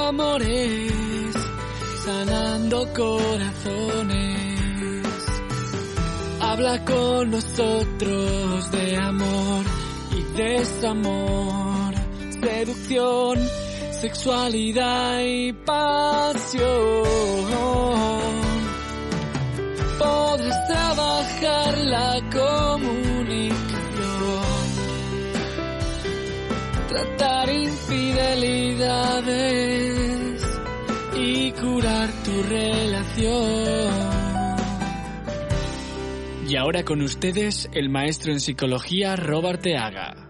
amores, sanando corazones. Habla con nosotros de amor y desamor, seducción, sexualidad y pasión. Podrás trabajar la relación. Y ahora con ustedes el maestro en psicología Robert Teaga.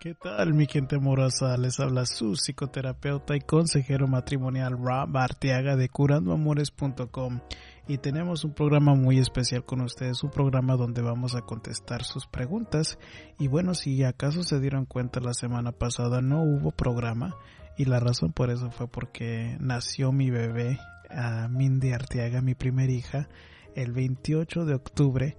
¿Qué tal mi gente amorosa? Les habla su psicoterapeuta y consejero matrimonial Rob Arteaga de curandoamores.com y tenemos un programa muy especial con ustedes, un programa donde vamos a contestar sus preguntas. Y bueno, si acaso se dieron cuenta la semana pasada no hubo programa y la razón por eso fue porque nació mi bebé, uh, Mindy Arteaga, mi primera hija, el 28 de octubre.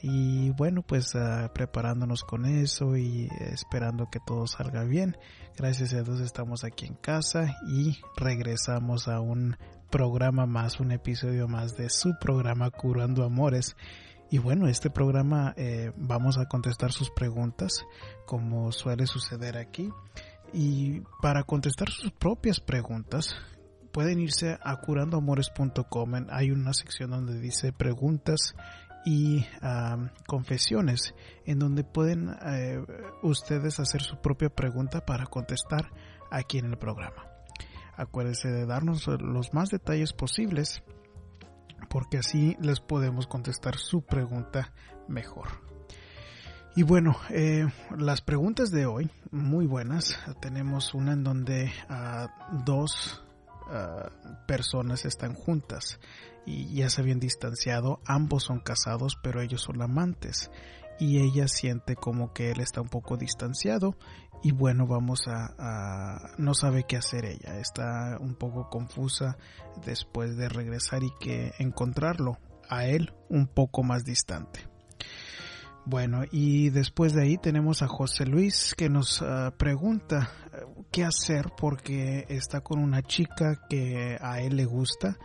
Y bueno pues uh, preparándonos con eso y esperando que todo salga bien. Gracias a Dios estamos aquí en casa y regresamos a un programa más un episodio más de su programa curando amores. Y bueno este programa eh, vamos a contestar sus preguntas como suele suceder aquí. Y para contestar sus propias preguntas pueden irse a curandoamores.com hay una sección donde dice preguntas y confesiones en donde pueden eh, ustedes hacer su propia pregunta para contestar aquí en el programa. Acuérdense de darnos los más detalles posibles porque así les podemos contestar su pregunta mejor. Y bueno, eh, las preguntas de hoy, muy buenas. Tenemos una en donde uh, dos uh, personas están juntas y ya se habían distanciado, ambos son casados pero ellos son amantes. Y ella siente como que él está un poco distanciado y bueno vamos a, no sabe qué hacer ella. Está un poco confusa después de regresar y que encontrarlo a él un poco más distante. Bueno, y después de ahí tenemos a José Luis que nos uh, pregunta uh, qué hacer porque está con una chica que a él le gusta,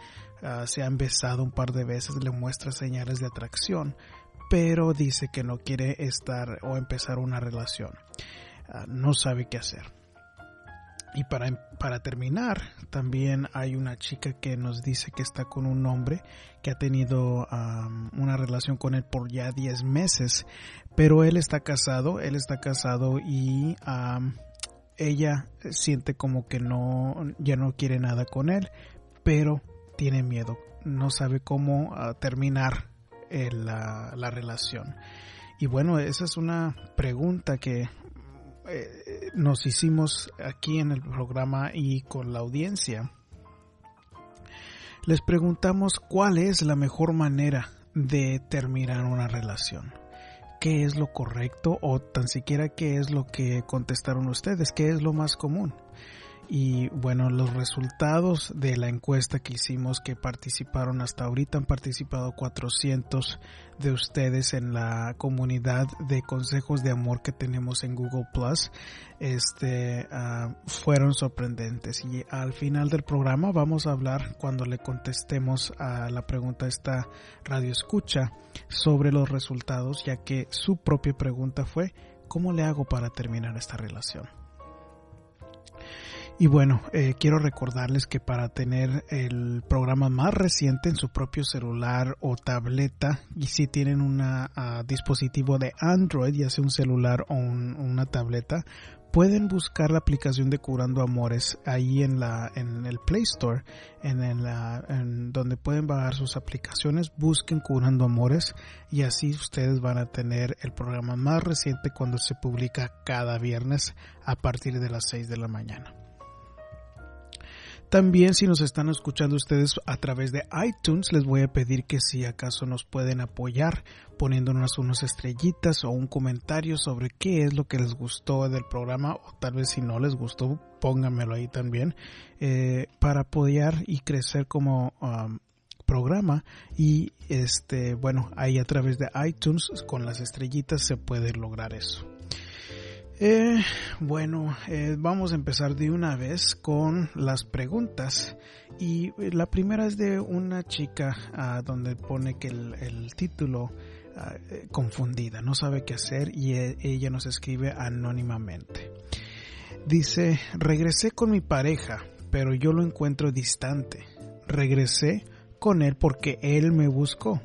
uh, se han besado un par de veces, le muestra señales de atracción, pero dice que no quiere estar o empezar una relación. no sabe qué hacer. Y para, para, terminar, también hay una chica que nos dice que está con un hombre que ha tenido una relación con él por ya 10 meses, pero él está casado, él está casado y ella siente como que no, ya no quiere nada con él, pero tiene miedo, no sabe cómo uh, terminar el, la, la relación. Y bueno, esa es una pregunta que eh, nos hicimos aquí en el programa y con la audiencia, les preguntamos cuál es la mejor manera de terminar una relación. ¿Qué es lo correcto o tan siquiera qué es lo que contestaron ustedes? ¿Qué es lo más común? Y bueno, los resultados de la encuesta que hicimos que participaron hasta ahorita han participado 400 de ustedes en la comunidad de consejos de amor que tenemos en Google Plus. Este uh, fueron sorprendentes y al final del programa vamos a hablar cuando le contestemos a la pregunta esta radio escucha sobre los resultados ya que su propia pregunta fue ¿cómo le hago para terminar esta relación? Y bueno, eh, quiero recordarles que para tener el programa más reciente en su propio celular o tableta, y si tienen un uh, dispositivo de Android, ya sea un celular o un, una tableta, pueden buscar la aplicación de Curando Amores ahí en la en el Play Store, en, en, la, en donde pueden bajar sus aplicaciones, busquen Curando Amores y así ustedes van a tener el programa más reciente cuando se publica cada viernes a partir de las 6 de la mañana. También si nos están escuchando ustedes a través de iTunes, les voy a pedir que si acaso nos pueden apoyar poniéndonos unas estrellitas o un comentario sobre qué es lo que les gustó del programa o tal vez si no les gustó, pónganmelo ahí también eh, para apoyar y crecer como um, programa y este bueno ahí a través de iTunes con las estrellitas se puede lograr eso. Eh, bueno, eh, vamos a empezar de una vez con las preguntas. Y eh, la primera es de una chica ah, donde pone que el, título ah, confundida, no sabe qué hacer y ella nos escribe anónimamente. Dice, regresé con mi pareja, pero yo lo encuentro distante. Regresé con él porque él me buscó.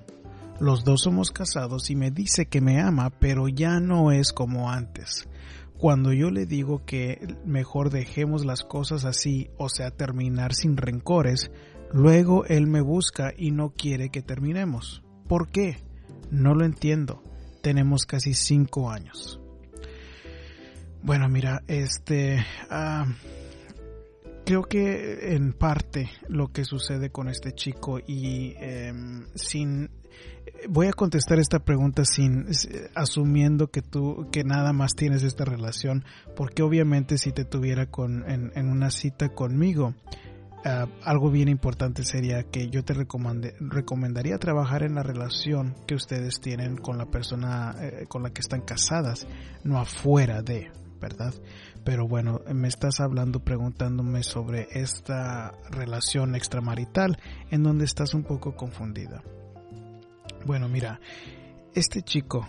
Los dos somos casados y me dice que me ama, pero ya no es como antes. Cuando yo le digo que mejor dejemos las cosas así, o sea, terminar sin rencores, luego él me busca y no quiere que terminemos. ¿Por qué? No lo entiendo. Tenemos casi cinco años. Bueno, mira, este... Ah, creo que en parte lo que sucede con este chico y em, sin voy a contestar esta pregunta sin asumiendo que tú que nada más tienes esta relación porque obviamente si te tuviera con en, una cita conmigo ah, algo bien importante sería que yo te recomendaría trabajar en la relación que ustedes tienen con la persona eh, con la que están casadas no afuera de verdad pero bueno, me estás hablando preguntándome sobre esta relación extramarital en donde estás un poco confundida. Bueno, mira, este chico,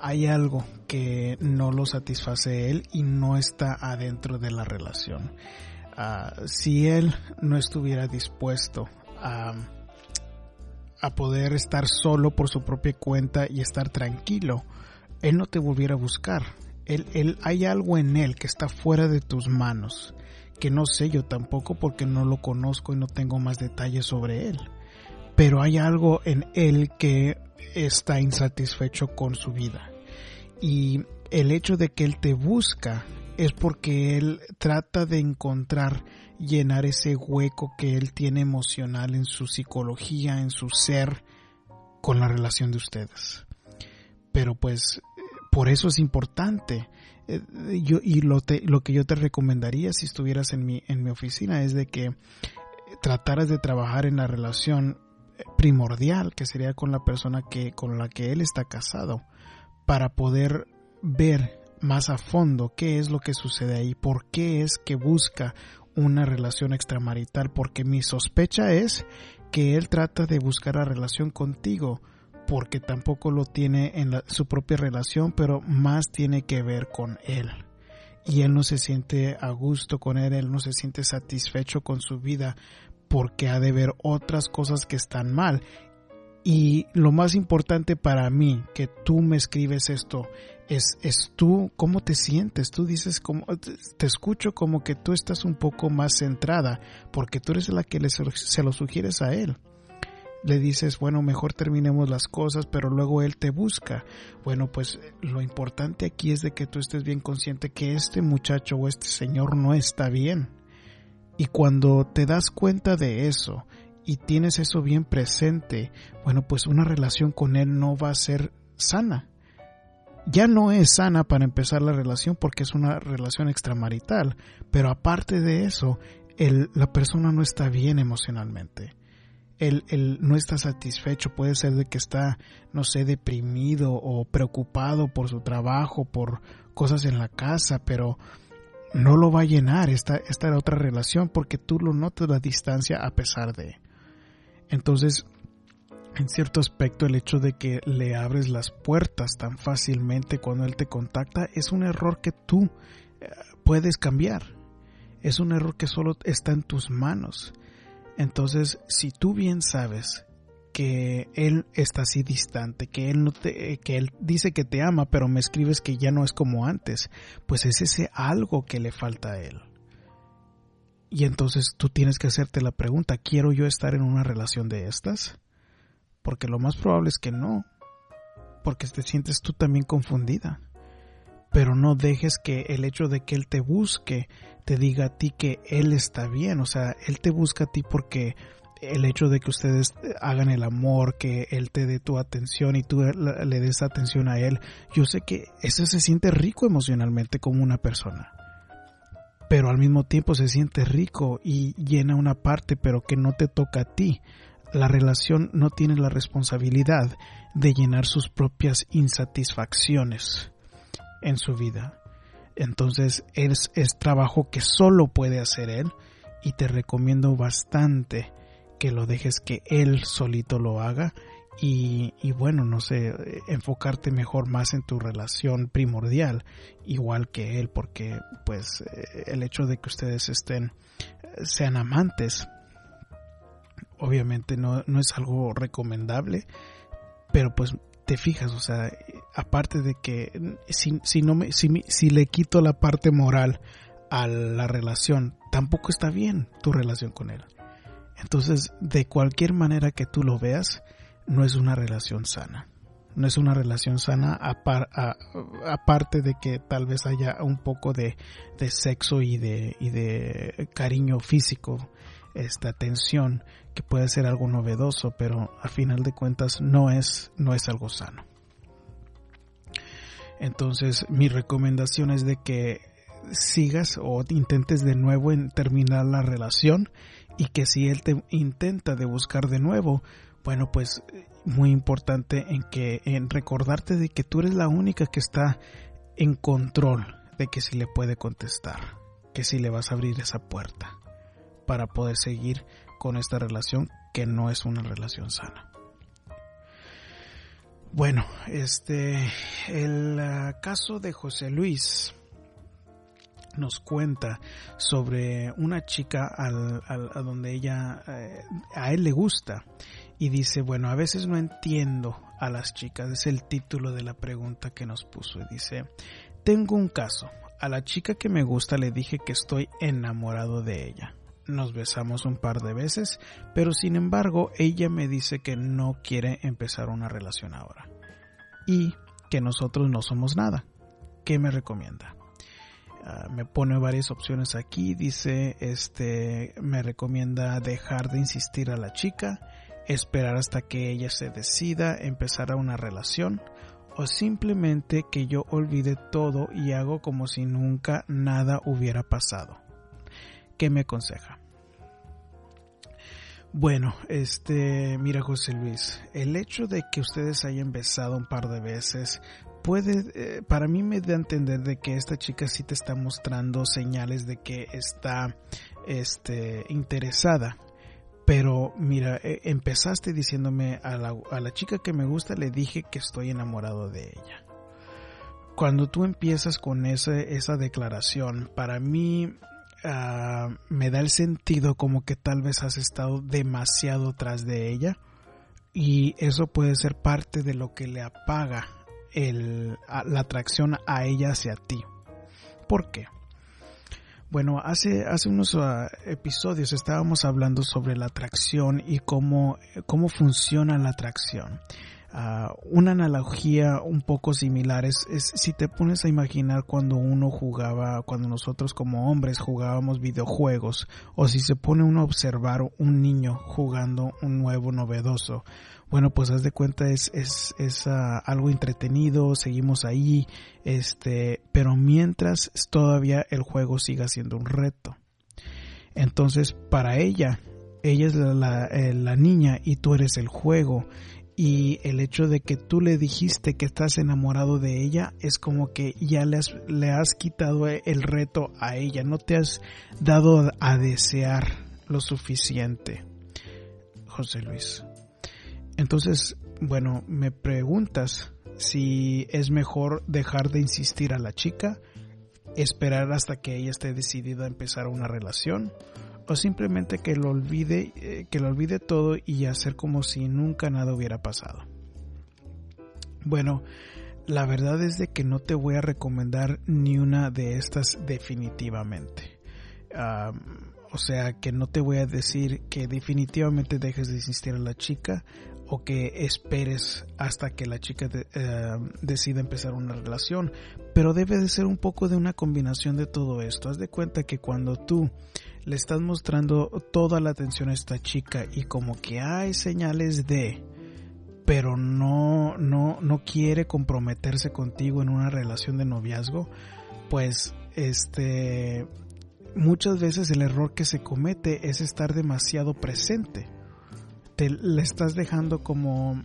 hay algo que no lo satisface él y no está adentro de la relación. Ah, si él no estuviera dispuesto a, a poder estar solo por su propia cuenta y estar tranquilo, él no te volviera a buscar él, hay algo en él que está fuera de tus manos, que no sé yo tampoco porque no lo conozco y no tengo más detalles sobre él. Pero hay algo en él que está insatisfecho con su vida. Y el hecho de que él te busca es porque él trata de encontrar, llenar ese hueco que él tiene emocional en su psicología, en su ser, con la relación de ustedes. Pero pues por eso es importante. Eh, yo, y lo, lo que yo te recomendaría si estuvieras en mi, en mi oficina es de que trataras de trabajar en la relación primordial que sería con la persona que, con la que él está casado para poder ver más a fondo qué es lo que sucede ahí, por qué es que busca una relación extramarital, porque mi sospecha es que él trata de buscar la relación contigo porque tampoco lo tiene en su propia relación, pero más tiene que ver con él. Y él no se siente a gusto con él, él no se siente satisfecho con su vida porque ha de ver otras cosas que están mal. Y lo más importante para mí, que tú me escribes esto, es, es tú, ¿cómo te sientes? Tú dices, como, te escucho como que tú estás un poco más centrada, porque tú eres la que le, se lo sugieres a él le dices, bueno, mejor terminemos las cosas, pero luego él te busca. Bueno, pues lo importante aquí es de que tú estés bien consciente que este muchacho o este señor no está bien. Y cuando te das cuenta de eso y tienes eso bien presente, bueno, pues una relación con él no va a ser sana. Ya no es sana para empezar la relación porque es una relación extramarital, pero aparte de eso, el, la persona no está bien emocionalmente él, no está satisfecho, puede ser de que está, no sé, deprimido o preocupado por su trabajo, por cosas en la casa, pero no lo va a llenar esta, esta otra relación porque tú lo notas la distancia a pesar de. Entonces, en cierto aspecto, el hecho de que le abres las puertas tan fácilmente cuando él te contacta es un error que tú eh, puedes cambiar. Es un error que solo está en tus manos. Entonces, si tú bien sabes que él está así distante, que él no te, que él dice que te ama, pero me escribes que ya no es como antes, pues es ese algo que le falta a él. Y entonces tú tienes que hacerte la pregunta, ¿quiero yo estar en una relación de estas? Porque lo más probable es que no, porque te sientes tú también confundida pero no dejes que el hecho de que Él te busque te diga a ti que Él está bien, o sea, Él te busca a ti porque el hecho de que ustedes hagan el amor, que Él te dé tu atención y tú le des atención a Él, yo sé que eso se siente rico emocionalmente como una persona. Pero al mismo tiempo se siente rico y llena una parte, pero que no te toca a ti. La relación no tiene la responsabilidad de llenar sus propias insatisfacciones en su vida. Entonces es, es trabajo que solo puede hacer él y te recomiendo bastante que lo dejes que él solito lo haga y, y, bueno, no sé, enfocarte mejor más en tu relación primordial, igual que él, porque pues el hecho de que ustedes estén, sean amantes, obviamente no, no es algo recomendable, pero pues te fijas, o sea, aparte de que si, si no me, si, si le quito la parte moral a la relación, tampoco está bien tu relación con él. Entonces, de cualquier manera que tú lo veas, no es una relación sana. No es una relación sana aparte de que tal vez haya un poco de, sexo y de, y de cariño físico, esta atención que puede ser algo novedoso, pero a final de cuentas no es, no es algo sano. Entonces mi recomendación es de que sigas o intentes de nuevo en terminar la relación y que si él te intenta de buscar de nuevo, bueno, pues muy importante en que en recordarte de que tú eres la única que está en control de que si le puede contestar, que si le vas a abrir esa puerta para poder seguir con esta relación que no es una relación sana. Bueno, este el uh, caso de José Luis nos cuenta sobre una chica al, a donde ella eh, a él le gusta y dice bueno a veces no entiendo a las chicas es el título de la pregunta que nos puso y dice tengo un caso. A la chica que me gusta le dije que estoy enamorado de ella. Nos besamos un par de veces pero sin embargo ella me dice que no quiere empezar una relación ahora y que nosotros no somos nada. ¿qué me recomienda? Ah, me pone varias opciones aquí. Dice, este, me recomienda dejar de insistir a la chica, esperar hasta que ella se decida empezar a una relación o simplemente que yo olvide todo y hago como si nunca nada hubiera pasado. ¿Qué me aconseja? Bueno, este, mira José Luis, el hecho de que ustedes hayan besado un par de veces puede, eh, para mí me da a entender de que esta chica sí te está mostrando señales de que está, este, interesada. Pero mira, eh, empezaste diciéndome a la, a la chica que me gusta le dije que estoy enamorado de ella. Cuando tú empiezas con esa declaración, para mí ah, me da el sentido como que tal vez has estado demasiado tras de ella y eso puede ser parte de lo que le apaga el, la atracción a ella hacia ti. ¿Por qué? Bueno, hace, hace unos ah, episodios estábamos hablando sobre la atracción y cómo, cómo funciona la atracción. Ah, una analogía un poco similar es, es, si te pones a imaginar cuando uno jugaba, cuando nosotros como hombres jugábamos videojuegos, o si se pone uno a observar un niño jugando un nuevo novedoso, bueno, pues haz de cuenta es, es, es uh, algo entretenido, seguimos ahí, este, pero mientras todavía el juego siga siendo un reto. Entonces, para ella, ella es la, la, eh, la niña y tú eres el juego y el hecho de que tú le dijiste que estás enamorado de ella es como que ya le has, le has quitado el reto a ella, no te has dado a desear lo suficiente. José Luis. Entonces, bueno, me preguntas si es mejor dejar de insistir a la chica, esperar hasta que ella esté decidida a empezar una relación, o simplemente que lo olvide, eh, que lo olvide todo y hacer como si nunca nada hubiera pasado. Bueno, la verdad es de que no te voy a recomendar ni una de estas definitivamente. o sea que no te voy a decir que definitivamente dejes de insistir a la chica o que esperes hasta que la chica eh, decida empezar una relación, pero debe de ser un poco de una combinación de todo esto. Haz de cuenta que cuando tú le estás mostrando toda la atención a esta chica y como que hay señales de pero no no no quiere comprometerse contigo en una relación de noviazgo, pues este muchas veces el error que se comete es estar demasiado presente te le estás dejando como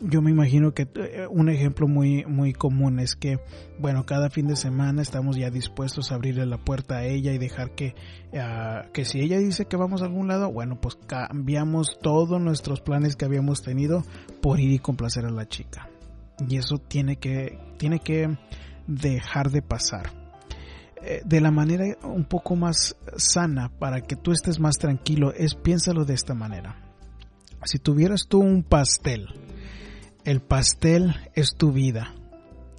yo me imagino que eh, un ejemplo muy muy común es que bueno cada fin de semana estamos ya dispuestos a abrirle la puerta a ella y dejar que ah, que si ella dice que vamos a algún lado bueno pues cambiamos todos nuestros planes que habíamos tenido por ir y complacer a la chica. Y eso tiene que tiene que dejar de pasar. Eh, de la manera un poco más sana para que tú estés más tranquilo es piénsalo de esta manera si tuvieras tú un pastel el pastel es tu vida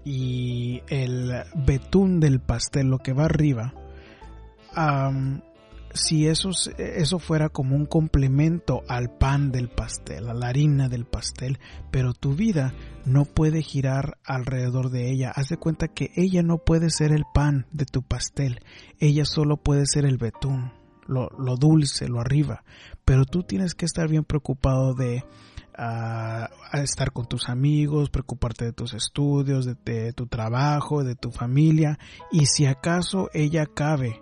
y el betún del pastel, lo que va arriba, si eso, eso fuera como un complemento al pan del pastel, a la harina del pastel, pero tu vida no puede girar alrededor de ella. Haz de cuenta que ella no puede ser el pan de tu pastel, ella solo puede ser el betún, lo, dulce, lo arriba, pero tú tienes que estar bien preocupado de a, estar con tus amigos, preocuparte de tus estudios, de, tu trabajo, de tu familia, y si acaso ella cabe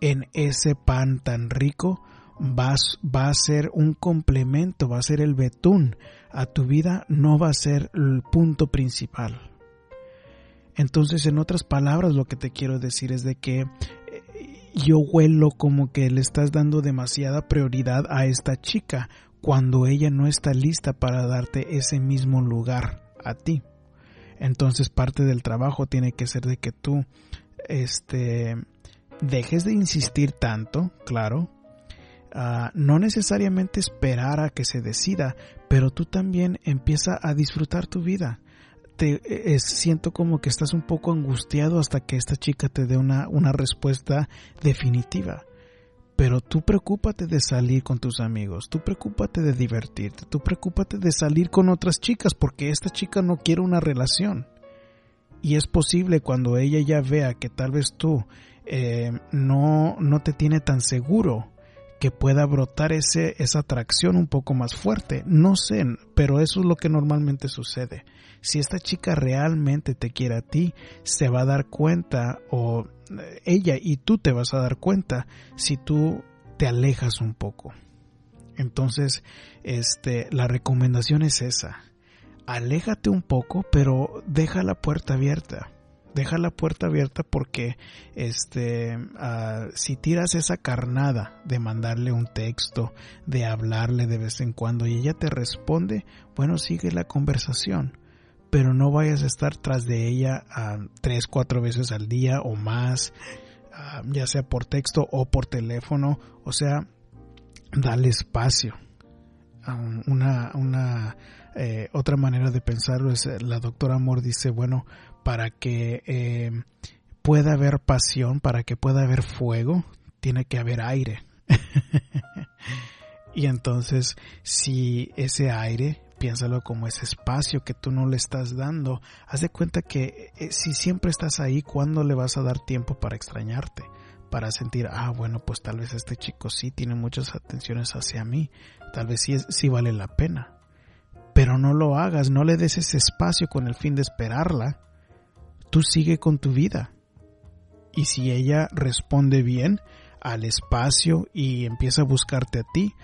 en ese pan tan rico, vas, va a ser un complemento, va a ser el betún a tu vida, no va a ser el punto principal. Entonces, en otras palabras, lo que te quiero decir es de que yo huelo como que le estás dando demasiada prioridad a esta chica cuando ella no está lista para darte ese mismo lugar a ti. Entonces parte del trabajo tiene que ser de que tú este dejes de insistir tanto, claro, no necesariamente esperar a que se decida, pero tú también empieza a disfrutar tu vida. Te, siento como que estás un poco angustiado hasta que esta chica te dé una, una respuesta definitiva. Pero tú preocúpate de salir con tus amigos, tú preocúpate de divertirte, tú preocúpate de salir con otras chicas porque esta chica no quiere una relación. Y es posible cuando ella ya vea que tal vez tú eh, no, no te tiene tan seguro que pueda brotar ese, esa atracción un poco más fuerte. No sé, pero eso es lo que normalmente sucede. Si esta chica realmente te quiere a ti, se va a dar cuenta o ella y tú te vas a dar cuenta si tú te alejas un poco. Entonces, este, la recomendación es esa. Aléjate un poco, pero deja la puerta abierta. Deja la puerta abierta porque, este, ah, si tiras esa carnada de mandarle un texto, de hablarle de vez en cuando y ella te responde, bueno, sigue la conversación pero no vayas a estar tras de ella tres, cuatro veces al día o más, ya sea por texto o por teléfono, o sea, dale espacio. una, una eh, otra manera de pensarlo es eh, la doctora Amor dice, bueno, para que eh, pueda haber pasión, para que pueda haber fuego, tiene que haber aire. y entonces, si ese aire piénsalo como ese espacio que tú no le estás dando. Haz de cuenta que eh, si siempre estás ahí, ¿cuándo le vas a dar tiempo para extrañarte? Para sentir, ah, bueno, pues tal vez este chico sí tiene muchas atenciones hacia mí, tal vez sí, sí vale la pena. Pero no lo hagas, no le des ese espacio con el fin de esperarla. Tú sigue con tu vida. Y si ella responde bien al espacio y empieza a buscarte a ti,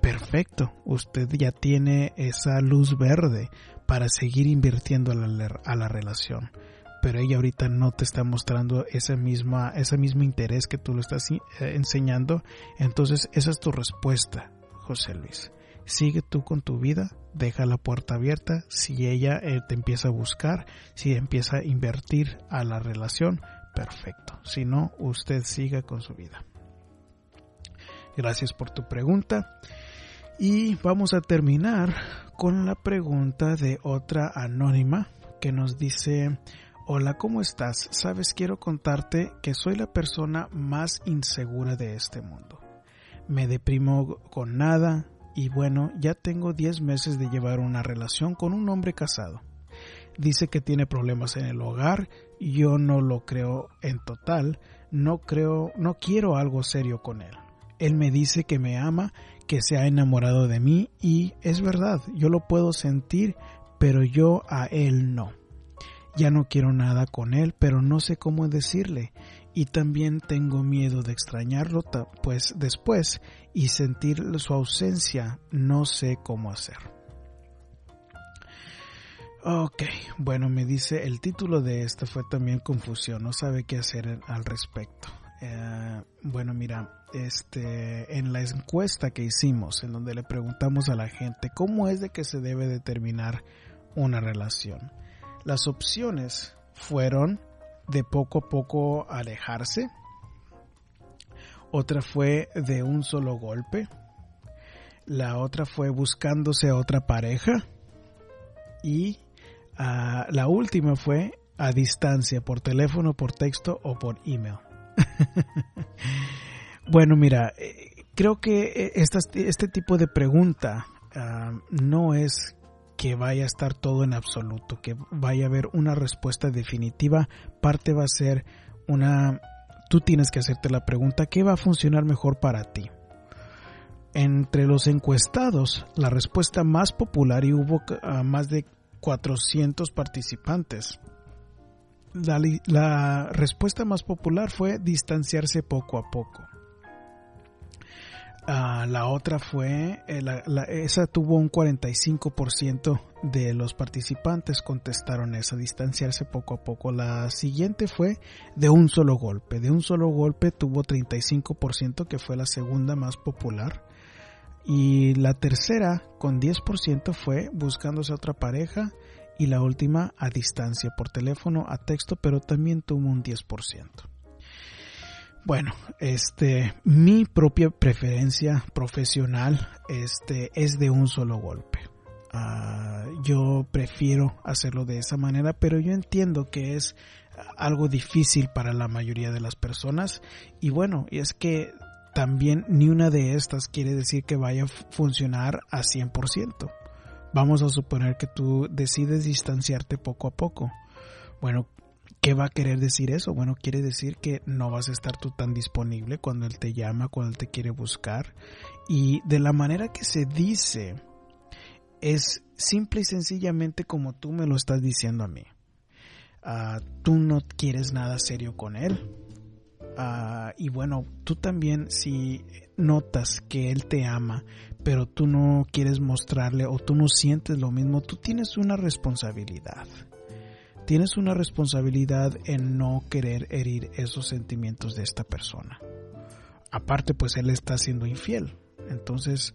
perfecto, usted ya tiene esa luz verde para seguir invirtiendo a la, a la relación. Pero ella ahorita no te está mostrando ese misma, ese mismo interés que tú lo estás eh, enseñando. Entonces esa es tu respuesta, José Luis. Sigue tú con tu vida, deja la puerta abierta. Si ella eh, te empieza a buscar, si empieza a invertir a la relación, perfecto. Si no, usted siga con su vida. Gracias por tu pregunta. Y vamos a terminar con la pregunta de otra anónima que nos dice, hola, ¿cómo estás? Sabes, quiero contarte que soy la persona más insegura de este mundo. Me deprimo con nada y bueno, ya tengo 10 meses de llevar una relación con un hombre casado. Dice que tiene problemas en el hogar, yo no lo creo en total, no creo, no quiero algo serio con él. Él me dice que me ama, que se ha enamorado de mí y es verdad, yo lo puedo sentir, pero yo a él no. Ya no quiero nada con él, pero no sé cómo decirle y también tengo miedo de extrañarlo pues después y sentir su ausencia, no sé cómo hacer. Ok, bueno, me dice el título de esta fue también confusión, no sabe qué hacer al respecto. Eh, bueno, mira, este, en la encuesta que hicimos, en donde le preguntamos a la gente cómo es de que se debe determinar una relación, las opciones fueron de poco a poco alejarse, otra fue de un solo golpe, la otra fue buscándose a otra pareja. Y uh, la última fue a distancia, por teléfono, por texto o por email. bueno, mira, eh, creo que eh, este tipo de pregunta uh, no es que vaya a estar todo en absoluto, que vaya a haber una respuesta definitiva. Parte va a ser una... Tú tienes que hacerte la pregunta, ¿qué va a funcionar mejor para ti? Entre los encuestados, la respuesta más popular y hubo más de 400 participantes. La, respuesta más popular fue distanciarse poco a poco. Uh, la otra fue, eh, la, esa tuvo un 45% de los participantes contestaron esa, distanciarse poco a poco. La siguiente fue de un solo golpe. De un solo golpe tuvo 35% que fue la segunda más popular. Y la tercera, con 10%, fue buscándose a otra pareja. Y la última, a distancia, por teléfono, a texto, pero también tuvo un 10%. Bueno, este, mi propia preferencia profesional, este, es de un solo golpe. Uh, yo prefiero hacerlo de esa manera, pero yo entiendo que es algo difícil para la mayoría de las personas. Y bueno, y es que también ni una de estas quiere decir que vaya a funcionar a 100%. Vamos a suponer que tú decides distanciarte poco a poco. Bueno, ¿qué va a querer decir eso? Bueno, quiere decir que no vas a estar tú tan disponible cuando él te llama, cuando él te quiere buscar. Y de la manera que se dice, es simple y sencillamente como tú me lo estás diciendo a mí. Uh, tú no quieres nada serio con él, Uh, y bueno, tú también si notas que él te ama, pero tú no quieres mostrarle o tú no sientes lo mismo, tú tienes una responsabilidad. Tienes una responsabilidad en no querer herir esos sentimientos de esta persona. Aparte, pues él está siendo infiel. Entonces,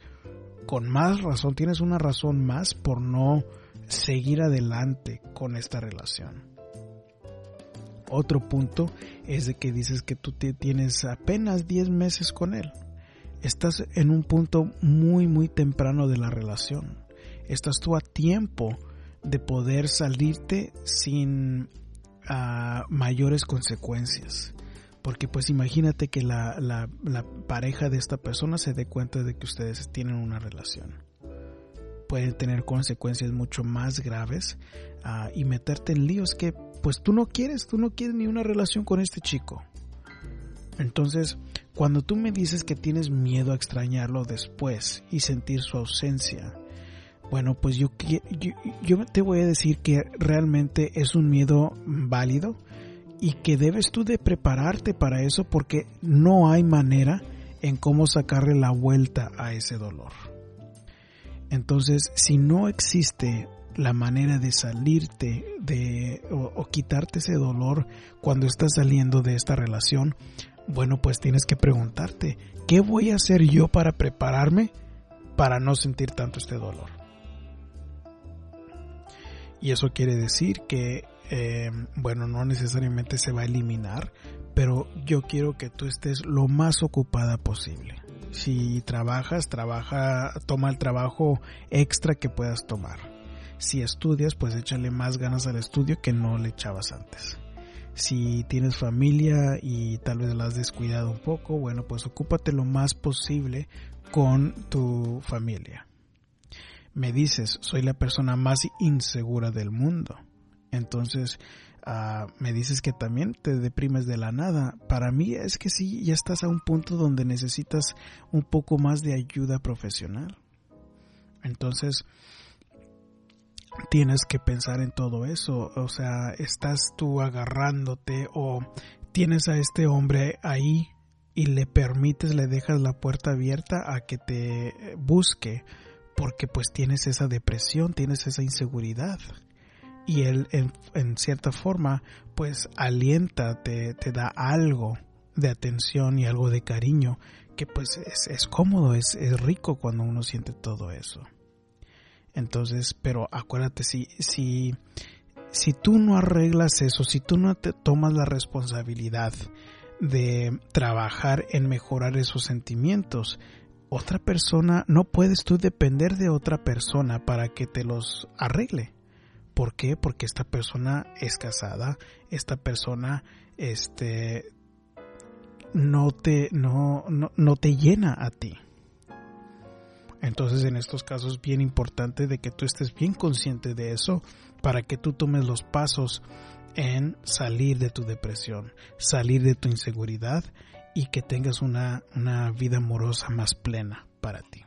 con más razón, tienes una razón más por no seguir adelante con esta relación. Otro punto es de que dices que tú tienes apenas 10 meses con él. Estás en un punto muy muy temprano de la relación. Estás tú a tiempo de poder salirte sin uh, mayores consecuencias. Porque pues imagínate que la, la, pareja de esta persona se dé cuenta de que ustedes tienen una relación. Pueden tener consecuencias mucho más graves uh, y meterte en líos que pues tú no quieres, tú no quieres ni una relación con este chico. Entonces, cuando tú me dices que tienes miedo a extrañarlo después y sentir su ausencia, bueno, pues yo, te voy a decir que realmente es un miedo válido y que debes tú de prepararte para eso porque no hay manera en cómo sacarle la vuelta a ese dolor. Entonces, si no existe la manera de salirte de o, quitarte ese dolor cuando estás saliendo de esta relación, bueno, pues tienes que preguntarte, ¿qué voy a hacer yo para prepararme para no sentir tanto este dolor? Y eso quiere decir que, eh, bueno, no necesariamente se va a eliminar, pero yo quiero que tú estés lo más ocupada posible. Si trabajas, trabaja, toma el trabajo extra que puedas tomar si estudias, pues échale más ganas al estudio que no le echabas antes. Si tienes familia y tal vez la has descuidado un poco, bueno, pues ocúpate lo más posible con tu familia. Me dices, soy la persona más insegura del mundo. Entonces, uh, me dices que también te deprimes de la nada. Para mí es que sí, ya estás a un punto donde necesitas un poco más de ayuda profesional. Entonces, tienes que pensar en todo eso. O sea, estás tú agarrándote o tienes a este hombre ahí y le permites, le dejas la puerta abierta a que te busque porque pues tienes esa depresión, tienes esa inseguridad. y él en, cierta forma pues alienta, te, te, da algo de atención y algo de cariño que pues es, es cómodo, es, es, rico cuando uno siente todo eso. Entonces, pero acuérdate, si, si, si tú no arreglas eso, si tú no te tomas la responsabilidad de trabajar en mejorar esos sentimientos, otra persona, no puedes tú depender de otra persona para que te los arregle. ¿Por qué? Porque esta persona es casada, esta persona este no te no, no, te llena a ti. Entonces en estos casos es bien importante de que tú estés bien consciente de eso para que tú tomes los pasos en salir de tu depresión, salir de tu inseguridad y que tengas una, una vida amorosa más plena para ti.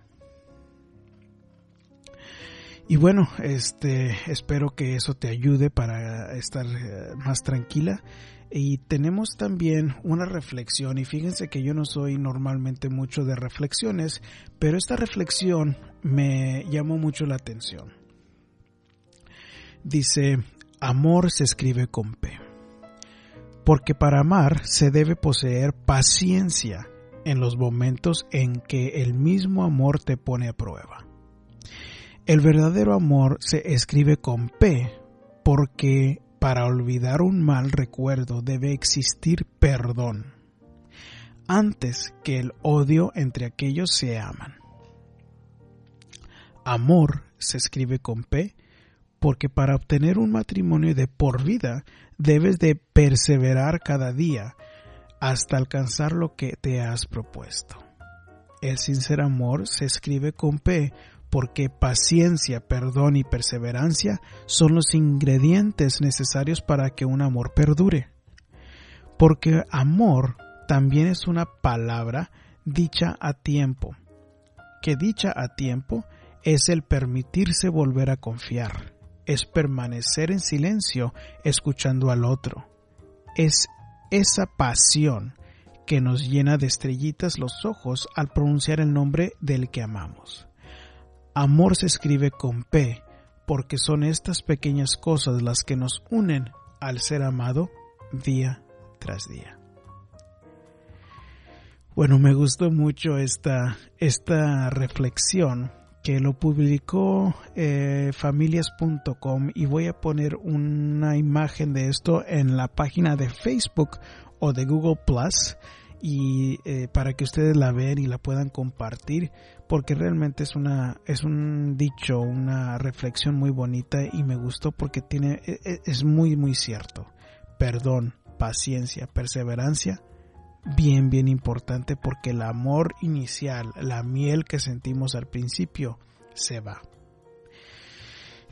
Y bueno, este, espero que eso te ayude para estar eh, más tranquila. Y tenemos también una reflexión, y fíjense que yo no soy normalmente mucho de reflexiones, pero esta reflexión me llamó mucho la atención. Dice, amor se escribe con P, porque para amar se debe poseer paciencia en los momentos en que el mismo amor te pone a prueba. El verdadero amor se escribe con P porque para olvidar un mal recuerdo debe existir perdón antes que el odio entre aquellos se aman. Amor se escribe con P porque para obtener un matrimonio de por vida debes de perseverar cada día hasta alcanzar lo que te has propuesto. El sincero amor se escribe con P porque paciencia, perdón y perseverancia son los ingredientes necesarios para que un amor perdure. Porque amor también es una palabra dicha a tiempo, que dicha a tiempo es el permitirse volver a confiar, es permanecer en silencio escuchando al otro, es esa pasión que nos llena de estrellitas los ojos al pronunciar el nombre del que amamos. Amor se escribe con P porque son estas pequeñas cosas las que nos unen al ser amado día tras día. Bueno, me gustó mucho esta, esta reflexión que lo publicó eh, familias.com y voy a poner una imagen de esto en la página de Facebook o de Google Plus y eh, para que ustedes la vean y la puedan compartir porque realmente es una es un dicho una reflexión muy bonita y me gustó porque tiene e, e, es muy muy cierto. Perdón paciencia perseverancia bien bien importante porque el amor inicial la miel que sentimos al principio se va.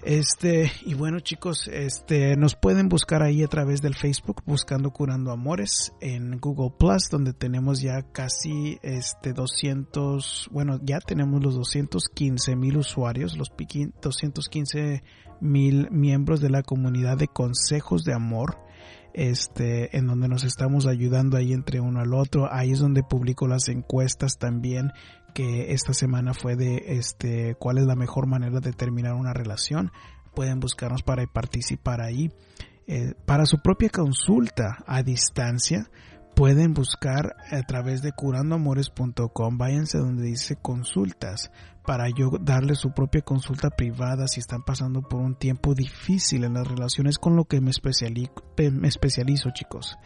Este, y bueno chicos, este, nos pueden buscar ahí a través del Facebook buscando Curando Amores en Google Plus, donde tenemos ya casi este 200, bueno, ya tenemos los 215 mil usuarios, los 215 mil miembros de la comunidad de consejos de amor este, en donde nos estamos ayudando ahí entre uno al otro. Ahí es donde publico las encuestas también que esta semana fue de este cuál es la mejor manera de terminar una relación. Pueden buscarnos para participar ahí. Eh, para su propia consulta a distancia, pueden buscar a través de curandoamores.com. Váyanse donde dice consultas para yo darle su propia consulta privada si están pasando por un tiempo difícil en las relaciones con lo que me, especializo, chicos.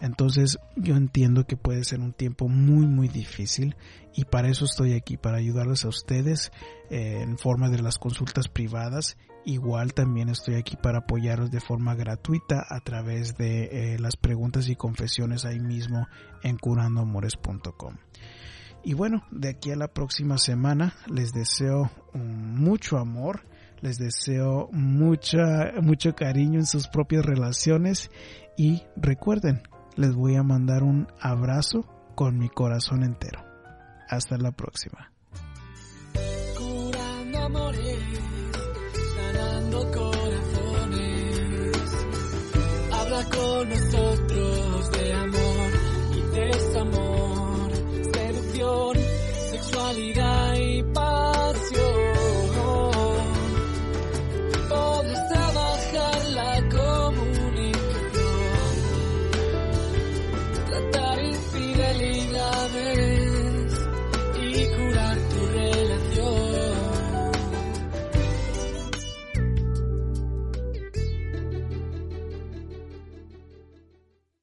Entonces yo entiendo que puede ser un tiempo muy muy difícil y para eso estoy aquí, para ayudarles a ustedes eh, en forma de las consultas privadas. Igual también estoy aquí para apoyarlos de forma gratuita a través de eh, las preguntas y confesiones ahí mismo en curandoamores.com. Y bueno, de aquí a la próxima semana les deseo mucho amor, les deseo mucha, mucho cariño en sus propias relaciones y recuerden, les voy a mandar un abrazo con mi corazón entero. Hasta la próxima. Sanando corazones.